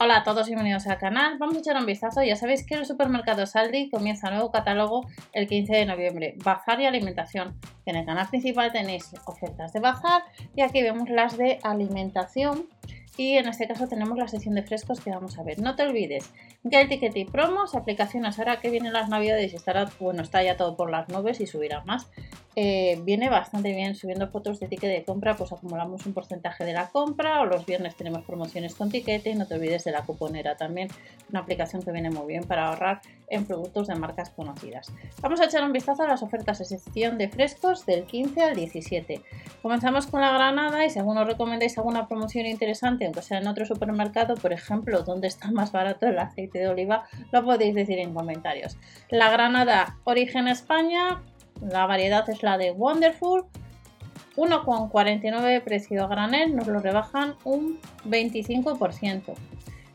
Hola a todos y bienvenidos al canal. Vamos a echar un vistazo. Ya sabéis que el supermercado Saldi comienza nuevo catálogo el 15 de noviembre. Bazar y alimentación. En el canal principal tenéis ofertas de bazar y aquí vemos las de alimentación. Y en este caso tenemos la sección de frescos que vamos a ver. No te olvides que y promos, aplicaciones ahora que vienen las navidades y estará, bueno, está ya todo por las nubes y subirá más. Eh, viene bastante bien subiendo fotos de ticket de compra, pues acumulamos un porcentaje de la compra o los viernes tenemos promociones con ticket y no te olvides de la cuponera también, una aplicación que viene muy bien para ahorrar en productos de marcas conocidas. Vamos a echar un vistazo a las ofertas de sección de frescos del 15 al 17. Comenzamos con la granada y si alguno recomendáis alguna promoción interesante, aunque sea en otro supermercado, por ejemplo, donde está más barato el aceite de oliva, lo podéis decir en comentarios. La granada Origen España la variedad es la de Wonderful. 1,49 precio a granel, nos lo rebajan un 25%.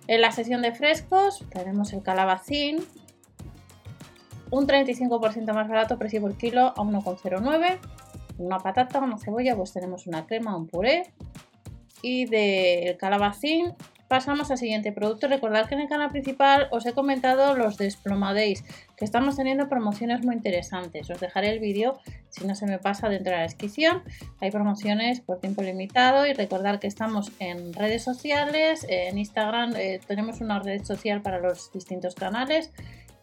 En la sesión de frescos tenemos el calabacín, un 35% más barato, precio por kilo a 1,09. Una patata, una cebolla, pues tenemos una crema, un puré. Y del calabacín pasamos al siguiente producto. Recordad que en el canal principal os he comentado los desplomadéis, que estamos teniendo promociones muy interesantes. Os dejaré el vídeo si no se me pasa dentro de la descripción. Hay promociones por tiempo limitado y recordad que estamos en redes sociales, en Instagram eh, tenemos una red social para los distintos canales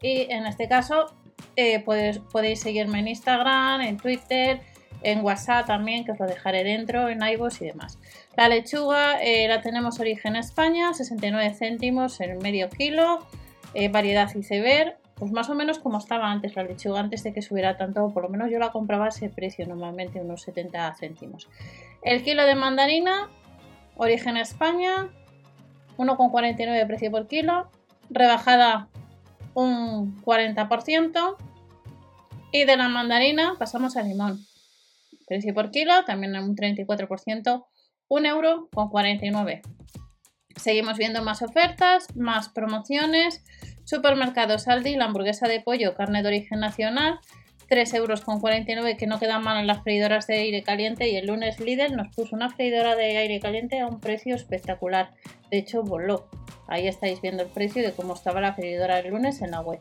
y en este caso eh, podéis seguirme en Instagram, en Twitter, en WhatsApp también, que os lo dejaré dentro, en iVoox y demás. La lechuga eh, la tenemos origen España, 69 céntimos en medio kilo, eh, variedad iceberg, pues más o menos como estaba antes la lechuga, antes de que subiera tanto, por lo menos yo la compraba ese precio, normalmente unos 70 céntimos. El kilo de mandarina, origen España, 1,49 de precio por kilo, rebajada un 40%. Y de la mandarina pasamos al limón. Precio por kilo, también un 34%, 1 euro con 49. Seguimos viendo más ofertas, más promociones. Supermercados Aldi, la hamburguesa de pollo, carne de origen nacional, 3 euros con 49 que no quedan mal en las freidoras de aire caliente y el lunes Lidl nos puso una freidora de aire caliente a un precio espectacular. De hecho, voló. Ahí estáis viendo el precio de cómo estaba la freidora el lunes en la web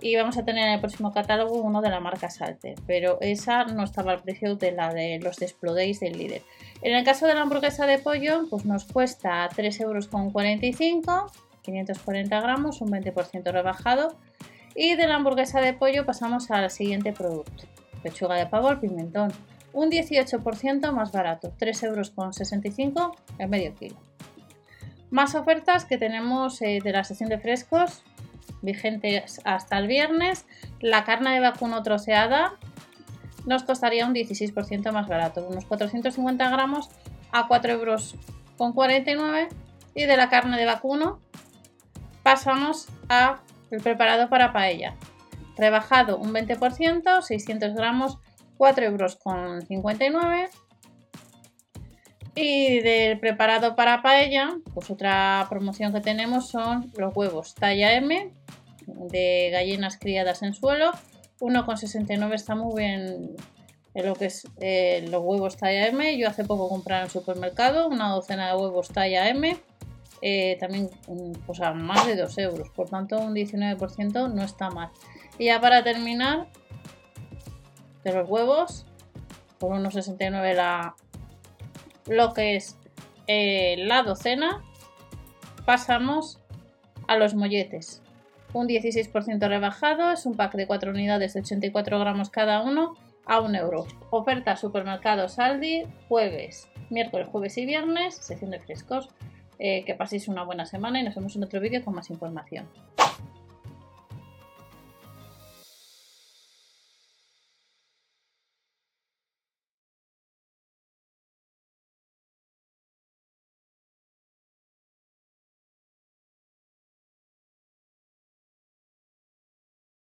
y vamos a tener en el próximo catálogo uno de la marca Salte, pero esa no estaba al precio de la de los Desplodays del líder. En el caso de la hamburguesa de pollo, pues nos cuesta 3,45 euros, 540 gramos, un 20% rebajado. Y de la hamburguesa de pollo pasamos al siguiente producto, pechuga de pavo al pimentón, un 18% más barato, 3,65 euros en medio kilo. Más ofertas que tenemos eh, de la sección de frescos, vigentes hasta el viernes. La carne de vacuno troceada nos costaría un 16% más barato, unos 450 gramos a 4 euros con 49 y de la carne de vacuno pasamos a el preparado para paella rebajado un 20% 600 gramos 4 euros con 59 y del preparado para paella pues otra promoción que tenemos son los huevos talla M de gallinas criadas en suelo. 1,69 está muy bien en lo que es eh, los huevos talla M. Yo hace poco compré en el supermercado una docena de huevos talla M. Eh, también mm, pues a más de 2 euros. Por tanto, un 19% no está mal. Y ya para terminar, de los huevos, por 1,69 la, lo que es eh, la docena, pasamos a los molletes un 16% rebajado, es un pack de 4 unidades de 84 gramos cada uno a 1 euro. Oferta supermercados Aldi, jueves, miércoles, jueves y viernes, sección de frescos. Eh, que paséis una buena semana y nos vemos en otro vídeo con más información.